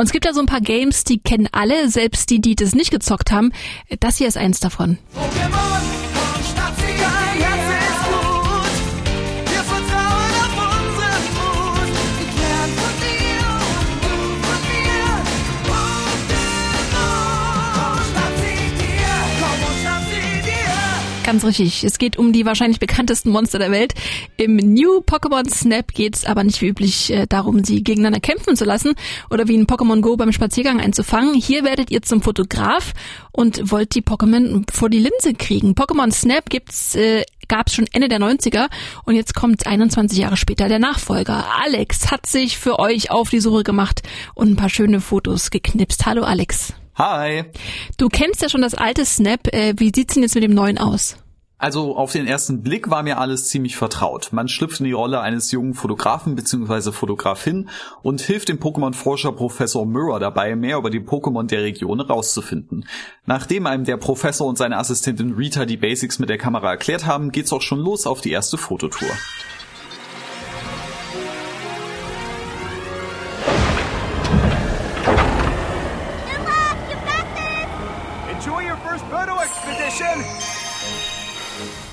Und es gibt ja so ein paar Games, die kennen alle, selbst die, die das nicht gezockt haben. Das hier ist eins davon. Pokémon, Ganz richtig. Es geht um die wahrscheinlich bekanntesten Monster der Welt. Im New Pokémon Snap geht es aber nicht wie üblich äh, darum, sie gegeneinander kämpfen zu lassen oder wie in Pokémon Go beim Spaziergang einzufangen. Hier werdet ihr zum Fotograf und wollt die Pokémon vor die Linse kriegen. Pokémon Snap gibt's äh, gab es schon Ende der 90er und jetzt kommt 21 Jahre später der Nachfolger. Alex hat sich für euch auf die Suche gemacht und ein paar schöne Fotos geknipst. Hallo Alex. Hi. Du kennst ja schon das alte Snap. Äh, wie sieht's denn jetzt mit dem neuen aus? Also auf den ersten Blick war mir alles ziemlich vertraut. Man schlüpft in die Rolle eines jungen Fotografen bzw. Fotografin und hilft dem Pokémon-Forscher Professor Mirror dabei, mehr über die Pokémon der Region herauszufinden. Nachdem einem der Professor und seine Assistentin Rita die Basics mit der Kamera erklärt haben, geht's auch schon los auf die erste Fototour.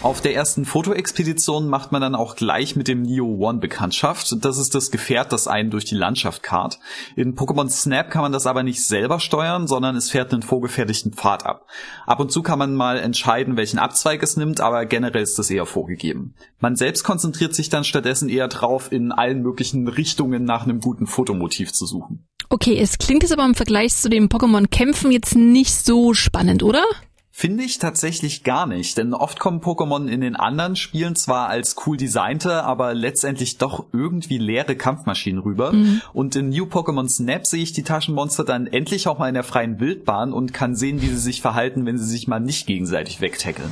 Auf der ersten Fotoexpedition macht man dann auch gleich mit dem Neo One Bekanntschaft. Das ist das Gefährt, das einen durch die Landschaft karrt. In Pokémon Snap kann man das aber nicht selber steuern, sondern es fährt einen vorgefertigten Pfad ab. Ab und zu kann man mal entscheiden, welchen Abzweig es nimmt, aber generell ist das eher vorgegeben. Man selbst konzentriert sich dann stattdessen eher drauf, in allen möglichen Richtungen nach einem guten Fotomotiv zu suchen. Okay, es klingt jetzt aber im Vergleich zu dem Pokémon Kämpfen jetzt nicht so spannend, oder? Finde ich tatsächlich gar nicht, denn oft kommen Pokémon in den anderen Spielen zwar als cool designte, aber letztendlich doch irgendwie leere Kampfmaschinen rüber. Mhm. Und in New Pokémon Snap sehe ich die Taschenmonster dann endlich auch mal in der freien Wildbahn und kann sehen, wie sie sich verhalten, wenn sie sich mal nicht gegenseitig wegtackeln.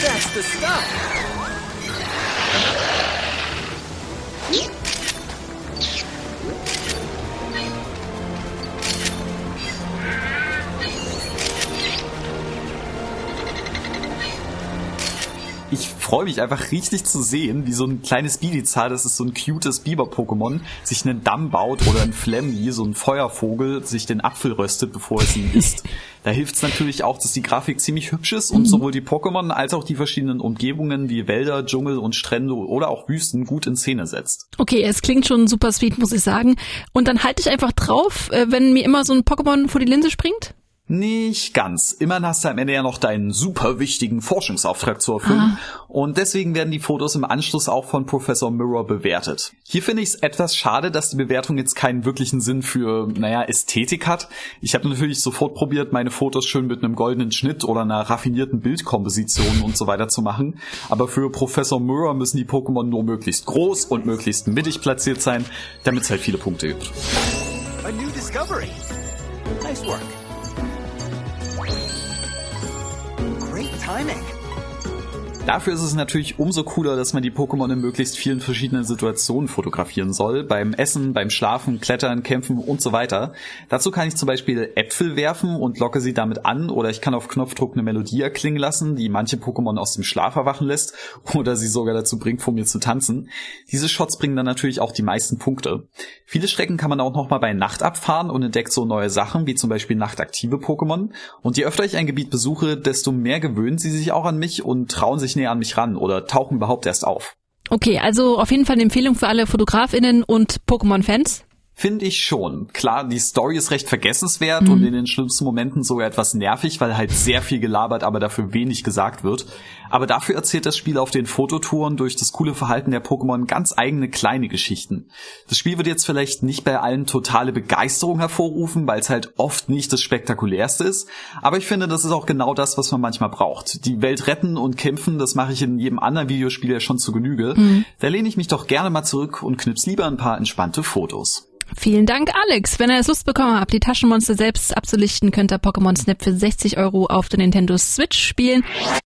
That's the stuff. Yeah. Ich freue mich einfach richtig zu sehen, wie so ein kleines Bidizar, das ist so ein cutes Biber-Pokémon, sich einen Damm baut oder ein Flemmi, so ein Feuervogel, sich den Apfel röstet, bevor es ihn isst. Da hilft es natürlich auch, dass die Grafik ziemlich hübsch ist und mhm. sowohl die Pokémon als auch die verschiedenen Umgebungen wie Wälder, Dschungel und Strände oder auch Wüsten gut in Szene setzt. Okay, es klingt schon super sweet, muss ich sagen. Und dann halte ich einfach drauf, äh, wenn mir immer so ein Pokémon vor die Linse springt? Nicht ganz. Immerhin hast du am Ende ja noch deinen super wichtigen Forschungsauftrag zu erfüllen. Ah. Und deswegen werden die Fotos im Anschluss auch von Professor Mirror bewertet. Hier finde ich es etwas schade, dass die Bewertung jetzt keinen wirklichen Sinn für, naja, Ästhetik hat. Ich habe natürlich sofort probiert, meine Fotos schön mit einem goldenen Schnitt oder einer raffinierten Bildkomposition und so weiter zu machen. Aber für Professor Mirror müssen die Pokémon nur möglichst groß und möglichst mittig platziert sein, damit es halt viele Punkte gibt. A new discovery. Nice work. Timing. Dafür ist es natürlich umso cooler, dass man die Pokémon in möglichst vielen verschiedenen Situationen fotografieren soll. Beim Essen, beim Schlafen, Klettern, Kämpfen und so weiter. Dazu kann ich zum Beispiel Äpfel werfen und locke sie damit an oder ich kann auf Knopfdruck eine Melodie erklingen lassen, die manche Pokémon aus dem Schlaf erwachen lässt oder sie sogar dazu bringt, vor mir zu tanzen. Diese Shots bringen dann natürlich auch die meisten Punkte. Viele Strecken kann man auch nochmal bei Nacht abfahren und entdeckt so neue Sachen, wie zum Beispiel nachtaktive Pokémon. Und je öfter ich ein Gebiet besuche, desto mehr gewöhnen sie sich auch an mich und trauen sich näher an mich ran oder tauchen überhaupt erst auf. Okay, also auf jeden Fall eine Empfehlung für alle Fotografinnen und Pokémon-Fans. Finde ich schon. Klar, die Story ist recht vergessenswert mhm. und in den schlimmsten Momenten sogar etwas nervig, weil halt sehr viel gelabert, aber dafür wenig gesagt wird. Aber dafür erzählt das Spiel auf den Fototouren durch das coole Verhalten der Pokémon ganz eigene kleine Geschichten. Das Spiel wird jetzt vielleicht nicht bei allen totale Begeisterung hervorrufen, weil es halt oft nicht das spektakulärste ist. Aber ich finde, das ist auch genau das, was man manchmal braucht. Die Welt retten und kämpfen, das mache ich in jedem anderen Videospiel ja schon zu Genüge. Mhm. Da lehne ich mich doch gerne mal zurück und knips lieber ein paar entspannte Fotos. Vielen Dank, Alex. Wenn ihr es Lust bekommen habt, die Taschenmonster selbst abzulichten, könnt ihr Pokémon Snap für 60 Euro auf der Nintendo Switch spielen.